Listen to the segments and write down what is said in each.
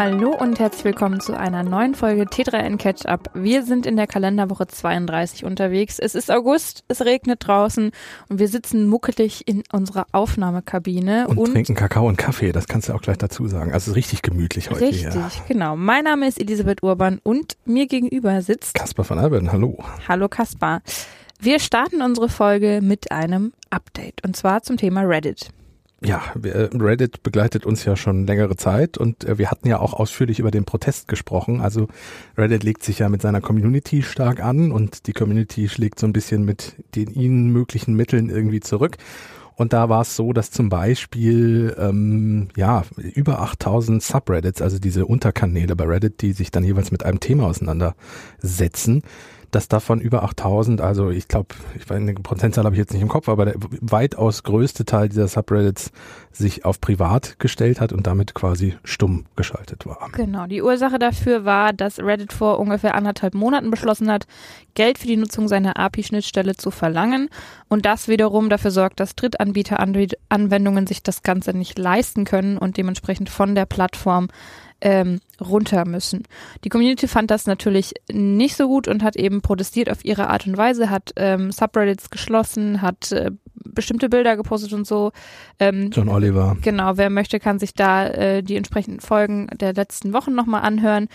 Hallo und herzlich willkommen zu einer neuen Folge T3N Catch Up. Wir sind in der Kalenderwoche 32 unterwegs. Es ist August, es regnet draußen und wir sitzen muckelig in unserer Aufnahmekabine. Und, und trinken Kakao und Kaffee, das kannst du auch gleich dazu sagen. Also richtig gemütlich heute Richtig, hier. genau. Mein Name ist Elisabeth Urban und mir gegenüber sitzt Kaspar von Alben. Hallo. Hallo Kaspar. Wir starten unsere Folge mit einem Update und zwar zum Thema Reddit. Ja, äh, Reddit begleitet uns ja schon längere Zeit und äh, wir hatten ja auch ausführlich über den Protest gesprochen. Also Reddit legt sich ja mit seiner Community stark an und die Community schlägt so ein bisschen mit den ihnen möglichen Mitteln irgendwie zurück. Und da war es so, dass zum Beispiel ähm, ja über 8000 Subreddits, also diese Unterkanäle bei Reddit, die sich dann jeweils mit einem Thema auseinandersetzen, dass davon über 8000, also ich glaube, ich weiß, eine Prozentzahl habe ich jetzt nicht im Kopf, aber der weitaus größte Teil dieser Subreddits sich auf privat gestellt hat und damit quasi stumm geschaltet war. Genau, die Ursache dafür war, dass Reddit vor ungefähr anderthalb Monaten beschlossen hat, Geld für die Nutzung seiner API-Schnittstelle zu verlangen und das wiederum dafür sorgt, dass Drittanbieter-Anwendungen sich das Ganze nicht leisten können und dementsprechend von der Plattform ähm, runter müssen. Die Community fand das natürlich nicht so gut und hat eben protestiert auf ihre Art und Weise, hat ähm, Subreddits geschlossen, hat äh, bestimmte Bilder gepostet und so. Ähm, John Oliver. Genau, wer möchte, kann sich da äh, die entsprechenden Folgen der letzten Wochen nochmal anhören.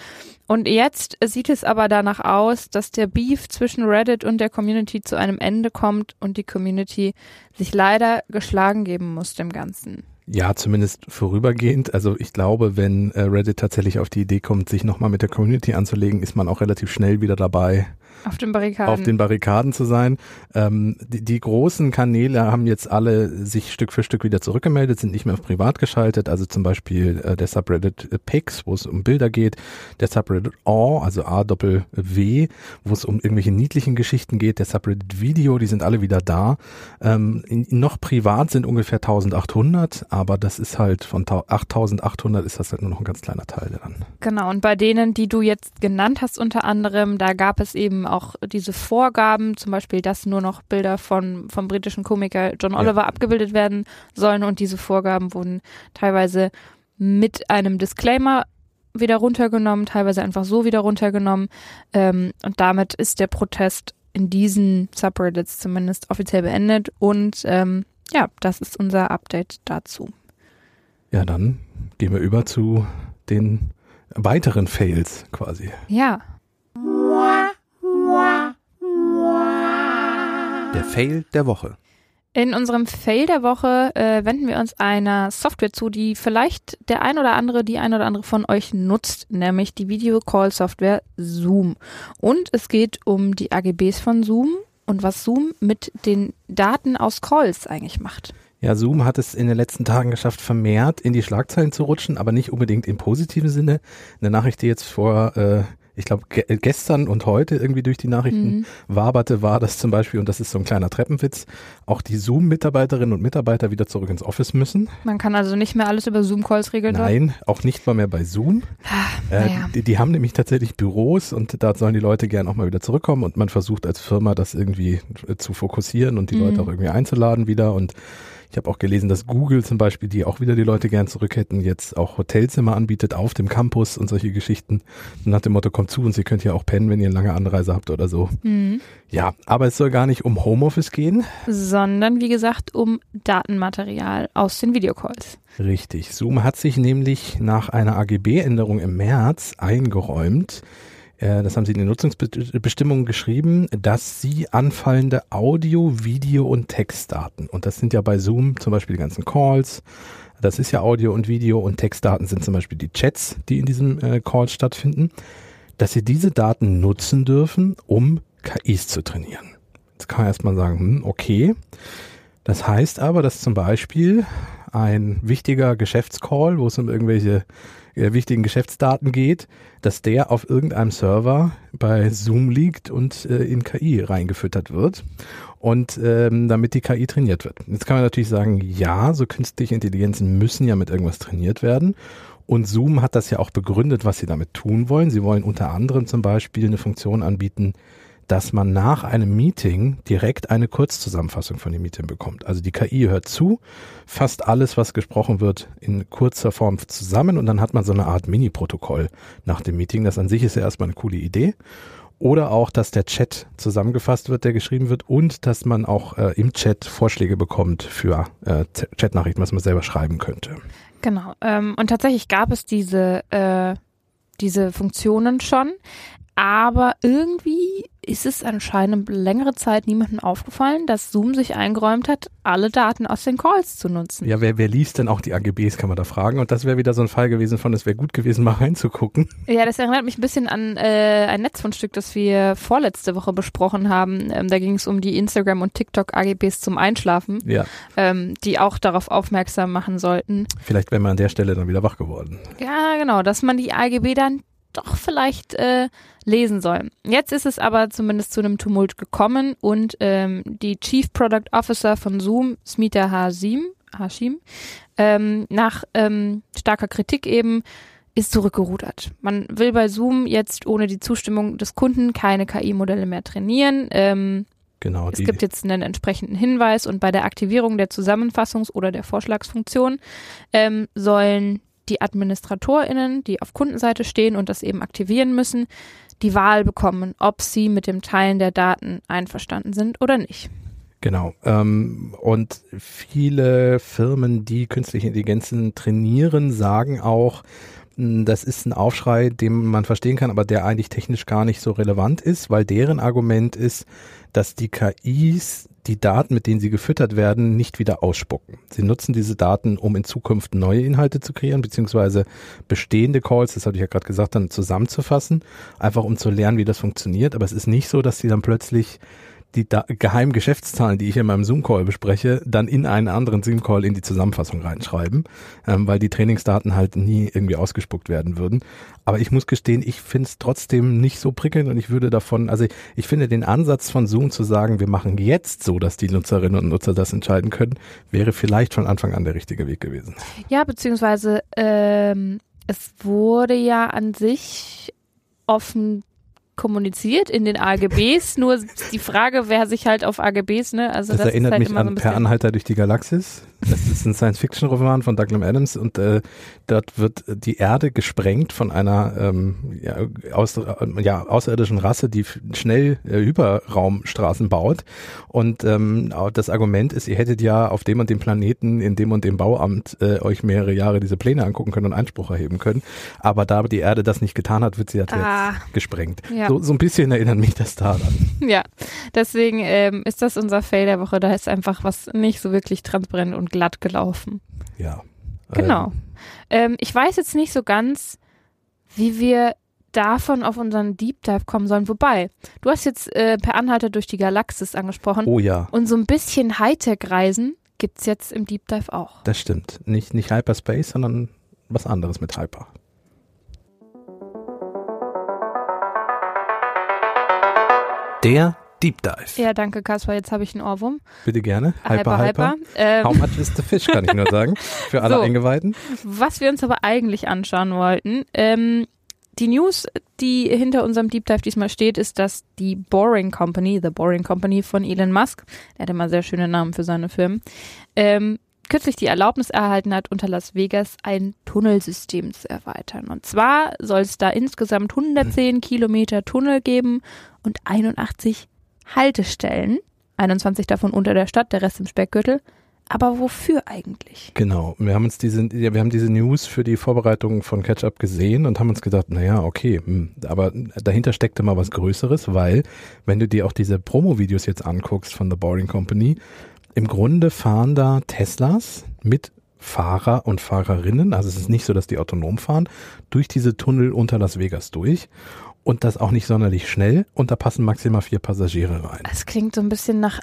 Und jetzt sieht es aber danach aus, dass der Beef zwischen Reddit und der Community zu einem Ende kommt und die Community sich leider geschlagen geben muss dem Ganzen. Ja, zumindest vorübergehend. Also ich glaube, wenn äh, Reddit tatsächlich auf die Idee kommt, sich nochmal mit der Community anzulegen, ist man auch relativ schnell wieder dabei, auf den Barrikaden. Auf den Barrikaden zu sein. Ähm, die, die, großen Kanäle haben jetzt alle sich Stück für Stück wieder zurückgemeldet, sind nicht mehr auf privat geschaltet. Also zum Beispiel äh, der Subreddit äh, Pics, wo es um Bilder geht. Der Subreddit AW, also A-Doppel-W, wo es um irgendwelche niedlichen Geschichten geht. Der Subreddit Video, die sind alle wieder da. Ähm, in, noch privat sind ungefähr 1800, aber das ist halt von 8800 ist das halt nur noch ein ganz kleiner Teil dann. Genau. Und bei denen, die du jetzt genannt hast unter anderem, da gab es eben auch diese Vorgaben, zum Beispiel, dass nur noch Bilder von, vom britischen Komiker John Oliver ja. abgebildet werden sollen und diese Vorgaben wurden teilweise mit einem Disclaimer wieder runtergenommen, teilweise einfach so wieder runtergenommen ähm, und damit ist der Protest in diesen Subreddits zumindest offiziell beendet und ähm, ja, das ist unser Update dazu. Ja, dann gehen wir über zu den weiteren Fails quasi. Ja. Der Fail der Woche. In unserem Fail der Woche äh, wenden wir uns einer Software zu, die vielleicht der ein oder andere, die ein oder andere von euch nutzt, nämlich die Video Call Software Zoom. Und es geht um die AGBs von Zoom und was Zoom mit den Daten aus Calls eigentlich macht. Ja, Zoom hat es in den letzten Tagen geschafft, vermehrt in die Schlagzeilen zu rutschen, aber nicht unbedingt im positiven Sinne. Eine Nachricht, die jetzt vor äh, ich glaube, ge gestern und heute irgendwie durch die Nachrichten mhm. waberte, war das zum Beispiel, und das ist so ein kleiner Treppenwitz, auch die Zoom-Mitarbeiterinnen und Mitarbeiter wieder zurück ins Office müssen. Man kann also nicht mehr alles über Zoom-Calls regeln? Nein, dort? auch nicht mal mehr bei Zoom. Ah, äh, naja. die, die, haben nämlich tatsächlich Büros und da sollen die Leute gern auch mal wieder zurückkommen und man versucht als Firma das irgendwie äh, zu fokussieren und die mhm. Leute auch irgendwie einzuladen wieder und ich habe auch gelesen, dass Google zum Beispiel, die auch wieder die Leute gern zurück hätten, jetzt auch Hotelzimmer anbietet auf dem Campus und solche Geschichten. Nach dem Motto, kommt zu und Sie könnt ja auch pennen, wenn ihr eine lange Anreise habt oder so. Mhm. Ja, aber es soll gar nicht um Homeoffice gehen. Sondern, wie gesagt, um Datenmaterial aus den Videocalls. Richtig. Zoom hat sich nämlich nach einer AGB-Änderung im März eingeräumt, das haben sie in den Nutzungsbestimmungen geschrieben, dass sie anfallende Audio, Video und Textdaten, und das sind ja bei Zoom zum Beispiel die ganzen Calls, das ist ja Audio und Video und Textdaten sind zum Beispiel die Chats, die in diesem äh, Call stattfinden, dass sie diese Daten nutzen dürfen, um KIs zu trainieren. Jetzt kann man erstmal sagen, hm, okay. Das heißt aber, dass zum Beispiel ein wichtiger Geschäftscall, wo es um irgendwelche äh, wichtigen Geschäftsdaten geht, dass der auf irgendeinem Server bei Zoom liegt und äh, in KI reingefüttert wird und ähm, damit die KI trainiert wird. Jetzt kann man natürlich sagen, ja, so künstliche Intelligenzen müssen ja mit irgendwas trainiert werden. Und Zoom hat das ja auch begründet, was sie damit tun wollen. Sie wollen unter anderem zum Beispiel eine Funktion anbieten, dass man nach einem Meeting direkt eine Kurzzusammenfassung von dem Meeting bekommt. Also die KI hört zu, fasst alles, was gesprochen wird, in kurzer Form zusammen und dann hat man so eine Art Mini-Protokoll nach dem Meeting. Das an sich ist ja erstmal eine coole Idee. Oder auch, dass der Chat zusammengefasst wird, der geschrieben wird und dass man auch äh, im Chat Vorschläge bekommt für äh, Chatnachrichten, was man selber schreiben könnte. Genau. Ähm, und tatsächlich gab es diese, äh, diese Funktionen schon. Aber irgendwie ist es anscheinend längere Zeit niemandem aufgefallen, dass Zoom sich eingeräumt hat, alle Daten aus den Calls zu nutzen. Ja, wer, wer liest denn auch die AGBs, kann man da fragen. Und das wäre wieder so ein Fall gewesen von, es wäre gut gewesen, mal reinzugucken. Ja, das erinnert mich ein bisschen an äh, ein Netzfundstück, das wir vorletzte Woche besprochen haben. Ähm, da ging es um die Instagram- und TikTok-AGBs zum Einschlafen, ja. ähm, die auch darauf aufmerksam machen sollten. Vielleicht wäre man an der Stelle dann wieder wach geworden. Ja, genau, dass man die AGB dann doch vielleicht äh, lesen soll. Jetzt ist es aber zumindest zu einem Tumult gekommen und ähm, die Chief Product Officer von Zoom, Smita Hashim, Hashim ähm, nach ähm, starker Kritik eben ist zurückgerudert. Man will bei Zoom jetzt ohne die Zustimmung des Kunden keine KI-Modelle mehr trainieren. Ähm, Genau. Es gibt jetzt einen entsprechenden Hinweis und bei der Aktivierung der Zusammenfassungs- oder der Vorschlagsfunktion ähm, sollen die AdministratorInnen, die auf Kundenseite stehen und das eben aktivieren müssen, die Wahl bekommen, ob sie mit dem Teilen der Daten einverstanden sind oder nicht. Genau. Ähm, und viele Firmen, die künstliche Intelligenzen trainieren, sagen auch, das ist ein Aufschrei, den man verstehen kann, aber der eigentlich technisch gar nicht so relevant ist, weil deren Argument ist, dass die KIs die Daten, mit denen sie gefüttert werden, nicht wieder ausspucken. Sie nutzen diese Daten, um in Zukunft neue Inhalte zu kreieren, beziehungsweise bestehende Calls, das hatte ich ja gerade gesagt, dann zusammenzufassen, einfach um zu lernen, wie das funktioniert. Aber es ist nicht so, dass sie dann plötzlich die da geheimen Geschäftszahlen, die ich in meinem Zoom-Call bespreche, dann in einen anderen Zoom-Call in die Zusammenfassung reinschreiben, ähm, weil die Trainingsdaten halt nie irgendwie ausgespuckt werden würden. Aber ich muss gestehen, ich finde es trotzdem nicht so prickelnd und ich würde davon, also ich, ich finde den Ansatz von Zoom zu sagen, wir machen jetzt so, dass die Nutzerinnen und Nutzer das entscheiden können, wäre vielleicht von Anfang an der richtige Weg gewesen. Ja, beziehungsweise ähm, es wurde ja an sich offen kommuniziert in den AGBs, nur die Frage, wer sich halt auf AGBs, ne? Also das, das erinnert halt mich an Per Anhalter durch die Galaxis. Das ist ein Science-Fiction-Roman von Douglas Adams und äh, dort wird die Erde gesprengt von einer ähm, ja, aus, ja, außerirdischen Rasse, die schnell äh, Hyperraumstraßen baut. Und ähm, das Argument ist, ihr hättet ja auf dem und dem Planeten in dem und dem Bauamt äh, euch mehrere Jahre diese Pläne angucken können und Einspruch erheben können. Aber da die Erde das nicht getan hat, wird sie jetzt Ah. gesprengt. Ja. So, so ein bisschen erinnert mich das daran. Ja, deswegen ähm, ist das unser Fail der Woche. Da ist einfach was nicht so wirklich transparent und glatt gelaufen. Ja. Genau. Ähm, ich weiß jetzt nicht so ganz, wie wir davon auf unseren Deep Dive kommen sollen. Wobei, du hast jetzt äh, per Anhalter durch die Galaxis angesprochen. Oh ja. Und so ein bisschen Hightech-Reisen gibt's jetzt im Deep Dive auch. Das stimmt. Nicht, nicht Hyperspace, sondern was anderes mit Hyper. Der Deep Dive. Ja, danke, Kaspar. Jetzt habe ich einen Ohrwurm. Bitte gerne. Hyper, hyper. Ähm, How much is the fish, kann ich nur sagen. Für alle So. Eingeweihten. Was wir uns aber eigentlich anschauen wollten, ähm, die News, die hinter unserem Deep Dive diesmal steht, ist, dass die Boring Company, The Boring Company von Elon Musk, der hat immer sehr schöne Namen für seine Firmen, ähm, kürzlich die Erlaubnis erhalten hat, unter Las Vegas ein Tunnelsystem zu erweitern. Und zwar soll es da insgesamt 110 Kilometer Tunnel geben und 81 Haltestellen, 21 davon unter der Stadt, der Rest im Speckgürtel. Aber wofür eigentlich? Genau. Wir haben uns diese, wir haben diese News für die Vorbereitung von Catch-up gesehen und haben uns gedacht, naja, okay, hm, aber dahinter steckte mal was Größeres, weil wenn du dir auch diese Promo-Videos jetzt anguckst von The Boring Company, im Grunde fahren da Teslas mit Fahrer und Fahrerinnen, also es ist nicht so, dass die autonom fahren, durch diese Tunnel unter Las Vegas durch und das auch nicht sonderlich schnell und da passen maximal vier Passagiere rein. Es klingt so ein bisschen nach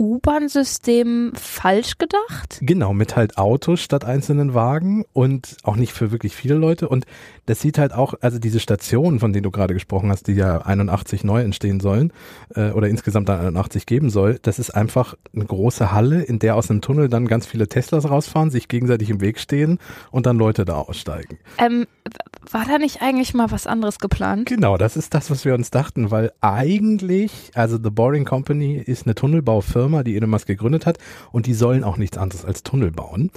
U-Bahn-System falsch gedacht. Genau, mit halt Autos statt einzelnen Wagen und auch nicht für wirklich viele Leute. Und das sieht halt auch, also diese Stationen, von denen du gerade gesprochen hast, die ja 81 neu entstehen sollen äh, oder insgesamt dann 81 geben soll, das ist einfach eine große Halle, in der aus einem Tunnel dann ganz viele Teslas rausfahren, sich gegenseitig im Weg stehen und dann Leute da aussteigen. Ähm, war da nicht eigentlich mal was anderes geplant? Genau, das ist das, was wir uns dachten, weil eigentlich, also The Boring Company ist eine Tunnelbaufirma, die Elon Musk gegründet hat und die sollen auch nichts anderes als Tunnel bauen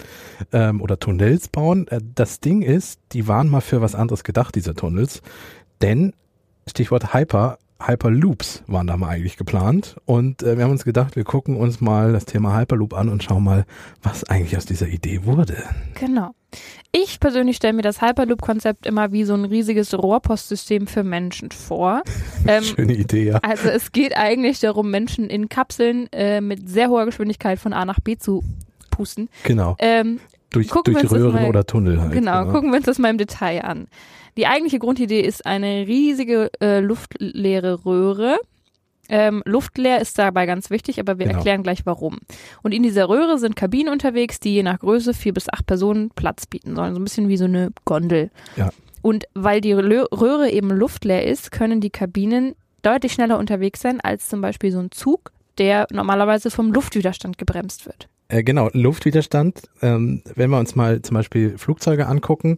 ähm, oder Tunnels bauen. Äh, das Ding ist, die waren mal für was anderes gedacht, diese Tunnels, denn Stichwort Hyper, Hyperloops waren da mal eigentlich geplant. Und äh, wir haben uns gedacht, wir gucken uns mal das Thema Hyperloop an und schauen mal, was eigentlich aus dieser Idee wurde. Genau. Ich persönlich stelle mir das Hyperloop-Konzept immer wie so ein riesiges Rohrpostsystem für Menschen vor. Ähm, Schöne Idee, ja. Also es geht eigentlich darum, Menschen in Kapseln äh, mit sehr hoher Geschwindigkeit von A nach B zu pusten. Genau. Ähm, durch durch Röhren mal, oder Tunnel halt. Genau, genau, gucken wir uns das mal im Detail an. Die eigentliche Grundidee ist eine riesige äh, luftleere Röhre. Ähm, luftleer ist dabei ganz wichtig, aber wir genau. erklären gleich warum. Und in dieser Röhre sind Kabinen unterwegs, die je nach Größe vier bis acht Personen Platz bieten sollen. So ein bisschen wie so eine Gondel. Ja. Und weil die Röhre eben luftleer ist, können die Kabinen deutlich schneller unterwegs sein als zum Beispiel so ein Zug, der normalerweise vom Luftwiderstand gebremst wird. Äh, genau, Luftwiderstand. Ähm, wenn wir uns mal zum Beispiel Flugzeuge angucken,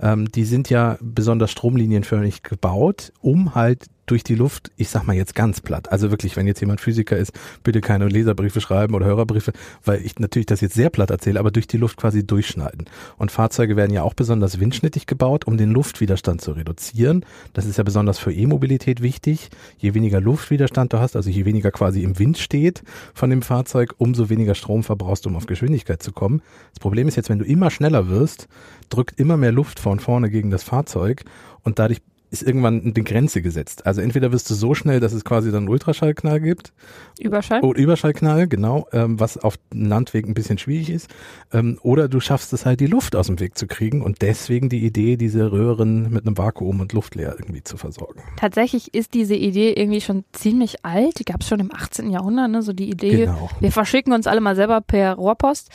ähm, die sind ja besonders stromlinienförmig gebaut, um halt durch die Luft, ich sag mal jetzt ganz platt, also wirklich, wenn jetzt jemand Physiker ist, bitte keine Leserbriefe schreiben oder Hörerbriefe, weil ich natürlich das jetzt sehr platt erzähle, aber durch die Luft quasi durchschneiden. Und Fahrzeuge werden ja auch besonders windschnittig gebaut, um den Luftwiderstand zu reduzieren. Das ist ja besonders für E-Mobilität wichtig. Je weniger Luftwiderstand du hast, also je weniger quasi im Wind steht von dem Fahrzeug, umso weniger Strom verbrauchst du, um auf Geschwindigkeit zu kommen. Das Problem ist jetzt, wenn du immer schneller wirst, drückt immer mehr Luft von vorne gegen das Fahrzeug und dadurch ist irgendwann eine Grenze gesetzt. Also entweder wirst du so schnell, dass es quasi dann einen Ultraschallknall gibt. Überschall? Oder Überschallknall, genau, ähm, was auf dem Landweg ein bisschen schwierig ist. Ähm, oder du schaffst es halt, die Luft aus dem Weg zu kriegen und deswegen die Idee, diese Röhren mit einem Vakuum und Luftleer irgendwie zu versorgen. Tatsächlich ist diese Idee irgendwie schon ziemlich alt. Die gab es schon im 18. Jahrhundert, ne? so die Idee, genau. wir verschicken uns alle mal selber per Rohrpost.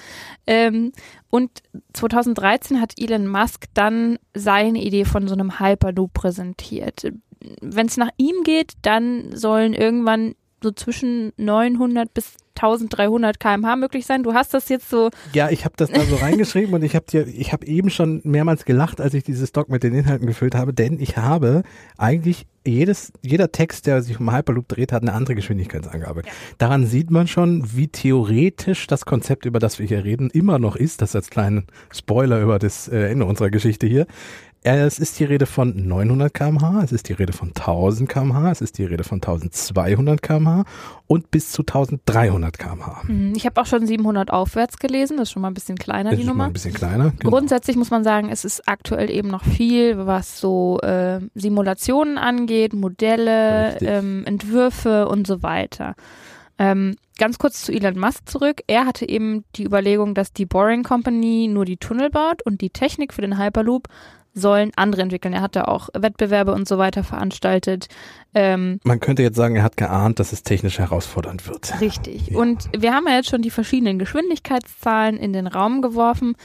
Ähm, und 2013 hat Elon Musk dann seine Idee von so einem Hyperloop präsentiert. Wenn es nach ihm geht, dann sollen irgendwann so zwischen 900 bis 1300 km/h möglich sein. Du hast das jetzt so. Ja, ich habe das da so reingeschrieben und ich habe dir, ich habe eben schon mehrmals gelacht, als ich dieses Doc mit den Inhalten gefüllt habe, denn ich habe eigentlich jedes, jeder Text, der sich um Hyperloop dreht, hat eine andere Geschwindigkeitsangabe. Ja. Daran sieht man schon, wie theoretisch das Konzept, über das wir hier reden, immer noch ist. Das als kleinen Spoiler über das äh, Ende unserer Geschichte hier. Es ist die Rede von 900 kmh, es ist die Rede von 1000 kmh, es ist die Rede von 1200 kmh und bis zu 1300 kmh. Ich habe auch schon 700 aufwärts gelesen, das ist schon mal ein bisschen kleiner, das die Nummer. ein bisschen kleiner. Genau. Grundsätzlich muss man sagen, es ist aktuell eben noch viel, was so äh, Simulationen angeht, Modelle, ähm, Entwürfe und so weiter. Ähm, ganz kurz zu Elon Musk zurück. Er hatte eben die Überlegung, dass die Boring Company nur die Tunnel baut und die Technik für den Hyperloop sollen andere entwickeln. Er hat da auch Wettbewerbe und so weiter veranstaltet. Ähm, Man könnte jetzt sagen, er hat geahnt, dass es technisch herausfordernd wird. Richtig. Ja. Und wir haben ja jetzt schon die verschiedenen Geschwindigkeitszahlen in den Raum geworfen.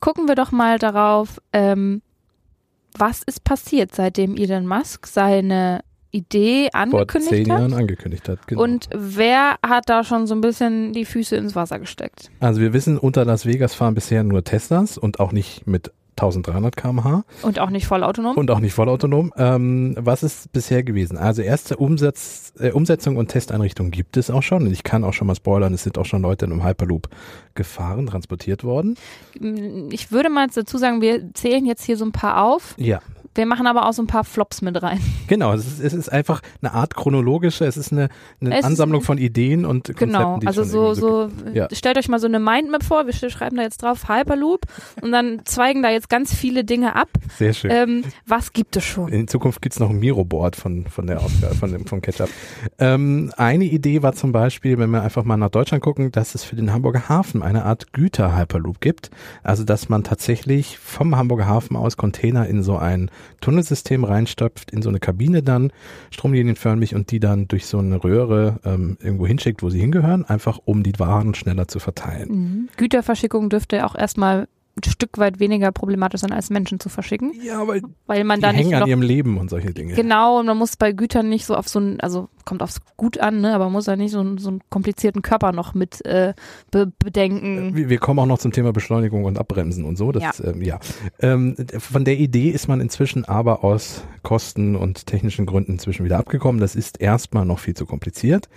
Gucken wir doch mal darauf, ähm, was ist passiert, seitdem Elon Musk seine Idee angekündigt Vor zehn hat. Jahren angekündigt hat. Genau. Und wer hat da schon so ein bisschen die Füße ins Wasser gesteckt? Also wir wissen, unter Las Vegas fahren bisher nur Teslas und auch nicht mit 1300 km/h. Und auch nicht vollautonom. Und auch nicht vollautonom. Ähm, was ist bisher gewesen? Also erste Umsatz, äh, Umsetzung und Testeinrichtung gibt es auch schon. Und ich kann auch schon mal spoilern, es sind auch schon Leute in einem Hyperloop gefahren, transportiert worden. Ich würde mal dazu sagen, wir zählen jetzt hier so ein paar auf. Ja. Wir machen aber auch so ein paar Flops mit rein. Genau, es ist, es ist einfach eine Art chronologische, es ist eine, eine es Ansammlung von Ideen und Konzepten. Genau, also so, so, ja. stellt euch mal so eine Mindmap vor, wir schreiben da jetzt drauf Hyperloop und dann zweigen da jetzt ganz viele Dinge ab. Sehr schön. Ähm, was gibt es schon? In Zukunft gibt es noch ein Miro-Board von, von der Ausgabe, von dem, vom Ketchup. Ähm, eine Idee war zum Beispiel, wenn wir einfach mal nach Deutschland gucken, dass es für den Hamburger Hafen eine Art Güter-Hyperloop gibt. Also, dass man tatsächlich vom Hamburger Hafen aus Container in so ein Tunnelsystem reinstopft, in so eine Kabine dann, stromlinienförmig und die dann durch so eine Röhre ähm, irgendwo hinschickt, wo sie hingehören, einfach um die Waren schneller zu verteilen. Mhm. Güterverschickung dürfte auch erstmal ein Stück weit weniger problematisch sein, als Menschen zu verschicken. Ja, weil, weil man die da nicht hängen an ihrem Leben und solche Dinge. Genau, und man muss bei Gütern nicht so auf so ein, also kommt aufs Gut an, ne, aber man muss ja nicht so, einen- so einen komplizierten Körper noch mit äh, be bedenken. Wir, wir kommen auch noch zum Thema Beschleunigung und Abbremsen und so. Das, Ja. Ähm, ja. Ähm, von der Idee ist man inzwischen aber aus Kosten und technischen Gründen inzwischen wieder abgekommen. Das ist erstmal noch viel zu kompliziert.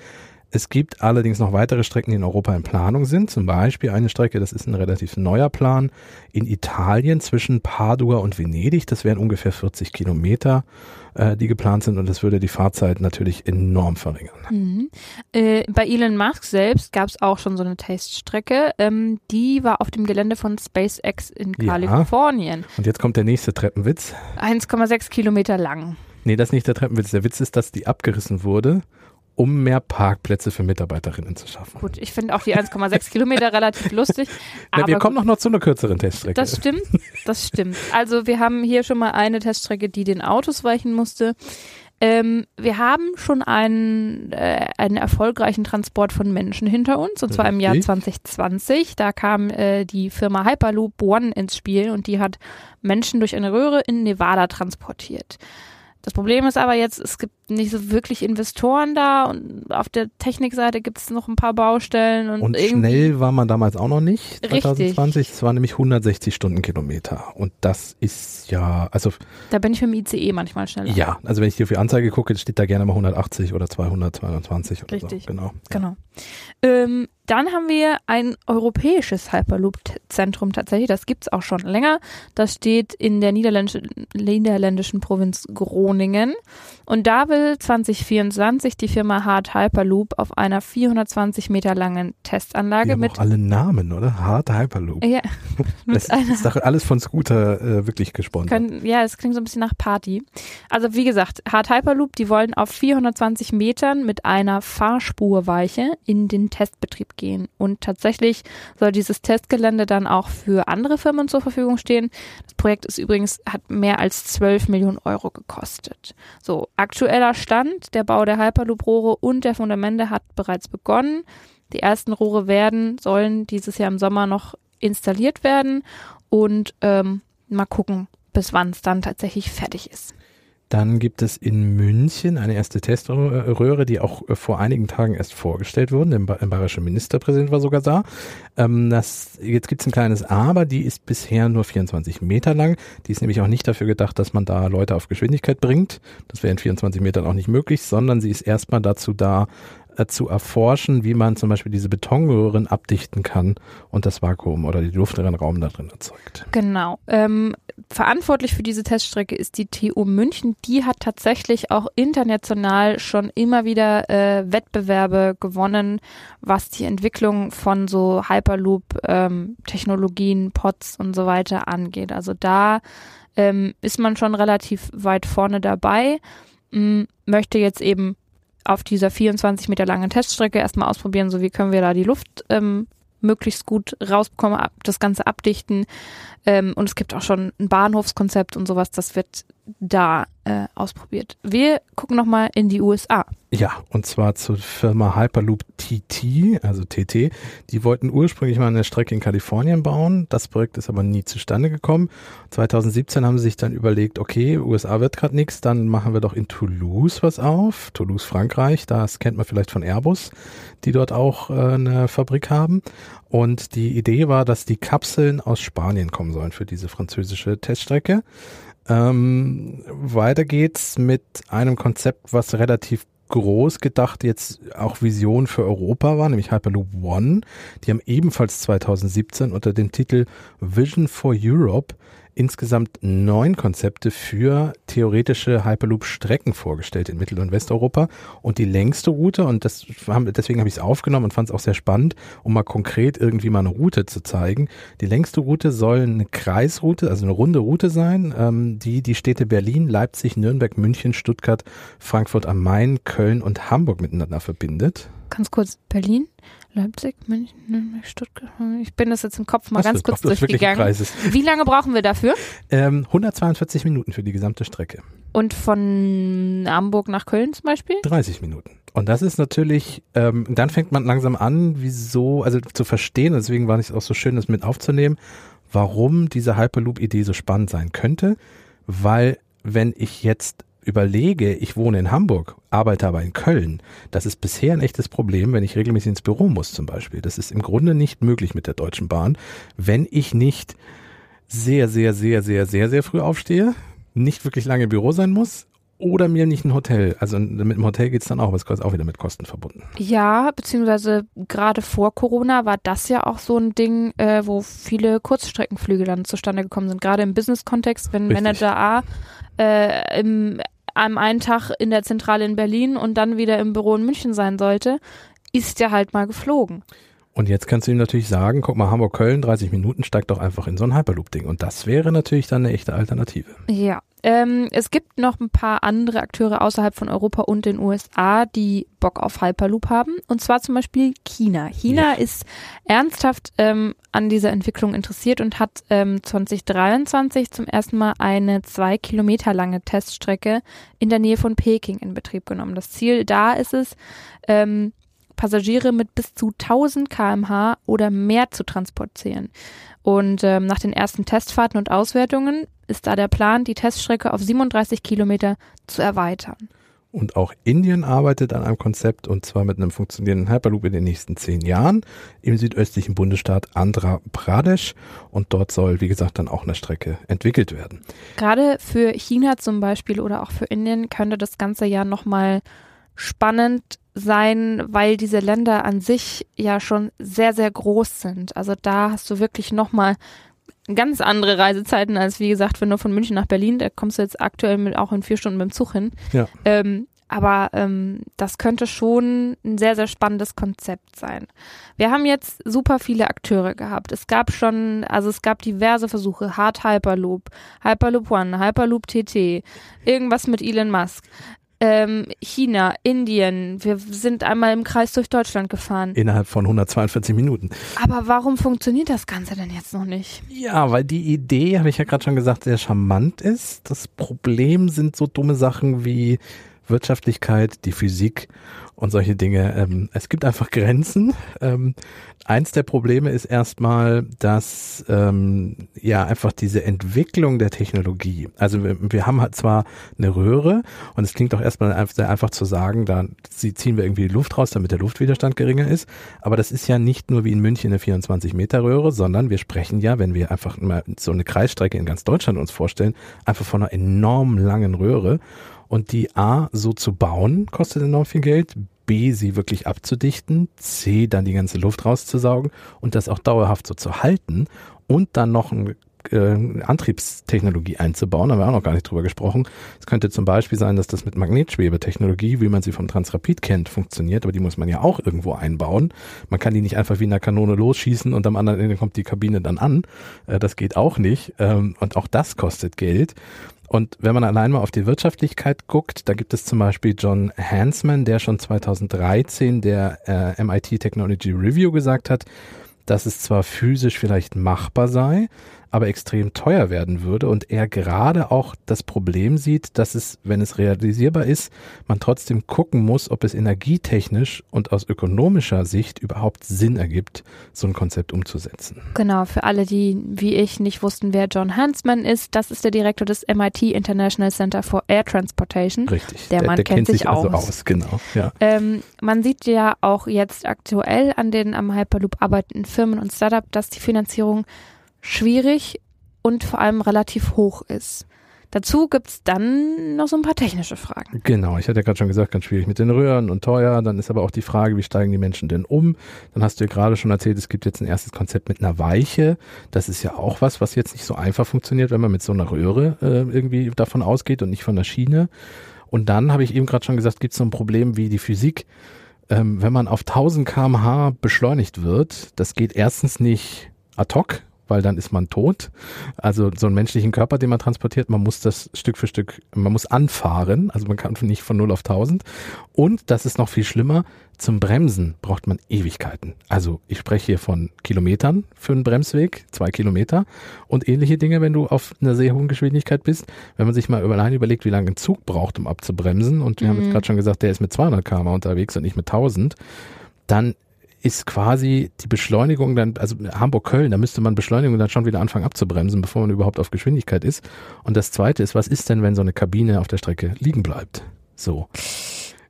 Es gibt allerdings noch weitere Strecken, die in Europa in Planung sind. Zum Beispiel eine Strecke, das ist ein relativ neuer Plan, in Italien zwischen Padua und Venedig. Das wären ungefähr 40 Kilometer, äh, die geplant sind und das würde die Fahrzeit natürlich enorm verringern. Mhm. Äh, bei Elon Musk selbst gab es auch schon so eine Teststrecke. Ähm, die war auf dem Gelände von SpaceX in Ja. Kalifornien. Und jetzt kommt der nächste Treppenwitz. 1,6 Kilometer lang. Nee, das ist nicht der Treppenwitz. Der Witz ist, dass die abgerissen wurde, um mehr Parkplätze für Mitarbeiterinnen zu schaffen. Gut, ich finde auch die 1,6 Kilometer relativ lustig. Na, Aber wir kommen noch, noch zu einer kürzeren Teststrecke. Das stimmt, das stimmt. Also wir haben hier schon mal eine Teststrecke, die den Autos weichen musste. Ähm, wir haben schon einen, äh, einen erfolgreichen Transport von Menschen hinter uns, und zwar im Jahr Richtig. 2020. Da kam äh, die Firma Hyperloop One ins Spiel und die hat Menschen durch eine Röhre in Nevada transportiert. Das Problem ist aber jetzt, es gibt nicht so wirklich Investoren da und auf der Technikseite gibt es noch ein paar Baustellen und, Und schnell war man damals auch noch nicht, Richtig. 2020. Es waren nämlich 160 Stundenkilometer. Und das ist ja, also da bin ich mit dem ICE manchmal schneller. ja, also wenn ich hier für Anzeige gucke, steht da gerne mal 180 oder 200, 220 oder Richtig. so. Genau. Genau. Ähm, dann haben wir ein europäisches Hyperloop-Zentrum tatsächlich. Das gibt's auch schon länger. Das steht in der niederländischen, niederländischen Provinz Groningen. Und da will 2024 die Firma Hard Hyperloop auf einer 420 Meter langen Testanlage mit. auch alle Namen, oder? Hard Hyperloop. Ja, Das ist doch alles von Scooter äh, wirklich gesponsert. können, ja, es klingt so ein bisschen nach Party. Also wie gesagt, Hard Hyperloop, die wollen auf 420 Metern mit einer Fahrspurweiche in den Testbetrieb gehen. Und tatsächlich soll dieses Testgelände dann auch für andere Firmen zur Verfügung stehen. Das Projekt ist übrigens, hat mehr als 12 Millionen Euro gekostet. So, aktueller Stand, der Bau der Hyperloop-Rohre und der Fundamente hat bereits begonnen. Die ersten Rohre werden, sollen dieses Jahr im Sommer noch installiert werden und ähm, mal gucken, bis wann es dann tatsächlich fertig ist. Dann gibt es in München eine erste Teströhre, die auch äh, vor einigen Tagen erst vorgestellt wurde. Der ba- bayerische Ministerpräsident war sogar da. Ähm, das, jetzt gibt es ein kleines Aber, die ist bisher nur 24 Meter lang. Die ist nämlich auch nicht dafür gedacht, dass man da Leute auf Geschwindigkeit bringt. Das wäre in 24 Metern auch nicht möglich, sondern sie ist erstmal dazu da, äh, zu erforschen, wie man zum Beispiel diese Betonröhren abdichten kann und das Vakuum oder den luftleeren Raum da drin erzeugt. Genau. Ähm, verantwortlich für diese Teststrecke ist die TU München. Die hat tatsächlich auch international schon immer wieder äh, Wettbewerbe gewonnen, was die Entwicklung von so Hyperloop-Technologien, Pods und so weiter angeht. Also da ähm, ist man schon relativ weit vorne dabei, möchte jetzt eben auf dieser 24 Meter langen Teststrecke erstmal ausprobieren, so wie können wir da die Luft ähm, möglichst gut rausbekommen, das Ganze abdichten. Ähm, und es gibt auch schon ein Bahnhofskonzept und sowas, das wird da äh, ausprobiert. Wir gucken nochmal in die USA. Ja, und zwar zur Firma Hyperloop TT, also TT. Die wollten ursprünglich mal eine Strecke in Kalifornien bauen. Das Projekt ist aber nie zustande gekommen. 2017 haben sie sich dann überlegt, okay, USA wird gerade nichts, dann machen wir doch in Toulouse was auf. Toulouse, Frankreich, das kennt man vielleicht von Airbus, die dort auch äh, eine Fabrik haben. Und die Idee war, dass die Kapseln aus Spanien kommen sollen für diese französische Teststrecke. Ähm, weiter geht's mit einem Konzept, was relativ groß gedacht jetzt auch Vision für Europa war, nämlich Hyperloop One. Die haben ebenfalls 2017 unter dem Titel Vision for Europe insgesamt neun Konzepte für theoretische Hyperloop-Strecken vorgestellt in Mittel- und Westeuropa. Und die längste Route, und das haben, deswegen habe ich es aufgenommen und fand es auch sehr spannend, um mal konkret irgendwie mal eine Route zu zeigen. Die längste Route soll eine Kreisroute, also eine runde Route sein, ähm, die die Städte Berlin, Leipzig, Nürnberg, München, Stuttgart, Frankfurt am Main, Köln und Hamburg miteinander verbindet. Ganz kurz, Berlin, Leipzig, München, Stuttgart. Ich bin das jetzt im Kopf mal Was ganz kurz durchgegangen. Wie lange brauchen wir dafür? Ähm, 142 Minuten für die gesamte Strecke. Und von Hamburg nach Köln zum Beispiel? 30 Minuten. Und das ist natürlich, ähm, dann fängt man langsam an, wieso, also zu verstehen, deswegen war es auch so schön, das mit aufzunehmen, warum diese Hyperloop-Idee so spannend sein könnte, weil wenn ich jetzt überlege, ich wohne in Hamburg, arbeite aber in Köln, das ist bisher ein echtes Problem, wenn ich regelmäßig ins Büro muss zum Beispiel. Das ist im Grunde nicht möglich mit der Deutschen Bahn, wenn ich nicht sehr, sehr, sehr, sehr, sehr, sehr früh aufstehe, nicht wirklich lange im Büro sein muss oder mir nicht ein Hotel. Also mit dem Hotel geht's dann auch, aber es ist auch wieder mit Kosten verbunden. Ja, beziehungsweise gerade vor Corona war das ja auch so ein Ding, äh, wo viele Kurzstreckenflüge dann zustande gekommen sind. Gerade im Business-Kontext, wenn Richtig. Manager A äh, im, am einen Tag in der Zentrale in Berlin und dann wieder im Büro in München sein sollte, ist der halt mal geflogen. Und jetzt kannst du ihm natürlich sagen, guck mal, Hamburg-Köln, 30 Minuten, steig doch einfach in so ein Hyperloop-Ding. Und das wäre natürlich dann eine echte Alternative. Ja. Ähm, es gibt noch ein paar andere Akteure außerhalb von Europa und den USA, die Bock auf Hyperloop haben. Und zwar zum Beispiel China. China Ja. ist ernsthaft ähm, an dieser Entwicklung interessiert und hat ähm, 2023 zum ersten Mal eine zwei Kilometer lange Teststrecke in der Nähe von Peking in Betrieb genommen. Das Ziel da ist es, ähm, Passagiere mit bis zu 1000 kmh oder mehr zu transportieren. Und ähm, nach den ersten Testfahrten und Auswertungen ist da der Plan, die Teststrecke auf 37 Kilometer zu erweitern. Und auch Indien arbeitet an einem Konzept und zwar mit einem funktionierenden Hyperloop in den nächsten zehn Jahren im südöstlichen Bundesstaat Andhra Pradesh. Und dort soll, wie gesagt, dann auch eine Strecke entwickelt werden. Gerade für China zum Beispiel oder auch für Indien könnte das ganze ja nochmal spannend sein, weil diese Länder an sich ja schon sehr, sehr groß sind. Also da hast du wirklich nochmal ganz andere Reisezeiten als, wie gesagt, wenn du von München nach Berlin, da kommst du jetzt aktuell mit, auch in vier Stunden mit dem Zug hin. Ja. Ähm, aber ähm, das könnte schon ein sehr, sehr spannendes Konzept sein. Wir haben jetzt super viele Akteure gehabt. Es gab schon, also es gab diverse Versuche. Hard Hyperloop, Hyperloop One, Hyperloop TT, irgendwas mit Elon Musk. Ähm, China, Indien, wir sind einmal im Kreis durch Deutschland gefahren. Innerhalb von 142 Minuten. Aber warum funktioniert das Ganze denn jetzt noch nicht? Ja, weil die Idee, habe ich ja gerade schon gesagt, sehr charmant ist. Das Problem sind so dumme Sachen wie Wirtschaftlichkeit, die Physik und solche Dinge. Ähm, es gibt einfach Grenzen. Ähm, eins der Probleme ist erstmal, dass ähm, ja einfach diese Entwicklung der Technologie, also wir, wir haben halt zwar eine Röhre und es klingt doch erstmal sehr einfach zu sagen, da ziehen wir irgendwie die Luft raus, damit der Luftwiderstand geringer ist, aber das ist ja nicht nur wie in München eine 24 Meter Röhre, sondern wir sprechen ja, wenn wir einfach mal so eine Kreisstrecke in ganz Deutschland uns vorstellen, einfach von einer enorm langen Röhre und die A so zu bauen, kostet enorm viel Geld. B, sie wirklich abzudichten. C, dann die ganze Luft rauszusaugen und das auch dauerhaft so zu halten. Und dann noch ein äh, Antriebstechnologie einzubauen, haben wir auch noch gar nicht drüber gesprochen. Es könnte zum Beispiel sein, dass das mit Magnetschwebetechnologie, wie man sie vom Transrapid kennt, funktioniert, aber die muss man ja auch irgendwo einbauen. Man kann die nicht einfach wie in einer Kanone losschießen und am anderen Ende kommt die Kabine dann an. Äh, das geht auch nicht. Ähm, und auch das kostet Geld. Und wenn man allein mal auf die Wirtschaftlichkeit guckt, da gibt es zum Beispiel John Hansman, der schon 2013 der äh, MIT Technology Review gesagt hat, dass es zwar physisch vielleicht machbar sei, aber extrem teuer werden würde und er gerade auch das Problem sieht, dass es, wenn es realisierbar ist, man trotzdem gucken muss, ob es energietechnisch und aus ökonomischer Sicht überhaupt Sinn ergibt, so ein Konzept umzusetzen. Genau, für alle, die wie ich nicht wussten, wer John Hansman ist, das ist der Direktor des MIT International Center for Air Transportation. Richtig. Der Mann kennt sich also aus. aus. Genau. Ja. Ähm, man sieht ja auch jetzt aktuell an den am Hyperloop arbeitenden Firmen und Startup, dass die Finanzierung schwierig und vor allem relativ hoch ist. Dazu gibt's dann noch so ein paar technische Fragen. Genau, ich hatte ja gerade schon gesagt, ganz schwierig mit den Röhren und teuer. Dann ist aber auch die Frage, wie steigen die Menschen denn um? Dann hast du ja gerade schon erzählt, es gibt jetzt ein erstes Konzept mit einer Weiche. Das ist ja auch was, was jetzt nicht so einfach funktioniert, wenn man mit so einer Röhre äh, irgendwie davon ausgeht und nicht von der Schiene. Und dann habe ich eben gerade schon gesagt, gibt es so ein Problem wie die Physik. Ähm, wenn man auf 1000 kmh beschleunigt wird, das geht erstens nicht ad hoc, weil dann ist man tot. Also so einen menschlichen Körper, den man transportiert, man muss das Stück für Stück, man muss anfahren, also man kann nicht von 0 auf 1000. Und das ist noch viel schlimmer, zum Bremsen braucht man Ewigkeiten. Also ich spreche hier von Kilometern für einen Bremsweg, zwei Kilometer und ähnliche Dinge, wenn du auf einer sehr hohen Geschwindigkeit bist. Wenn man sich mal allein überlegt, wie lange ein Zug braucht, um abzubremsen und wir haben Mhm. jetzt gerade schon gesagt, der ist mit 200 km unterwegs und nicht mit 1000, dann ist quasi die Beschleunigung dann, also Hamburg-Köln, da müsste man Beschleunigung dann schon wieder anfangen abzubremsen, bevor man überhaupt auf Geschwindigkeit ist. Und das zweite ist, was ist denn, wenn so eine Kabine auf der Strecke liegen bleibt? So.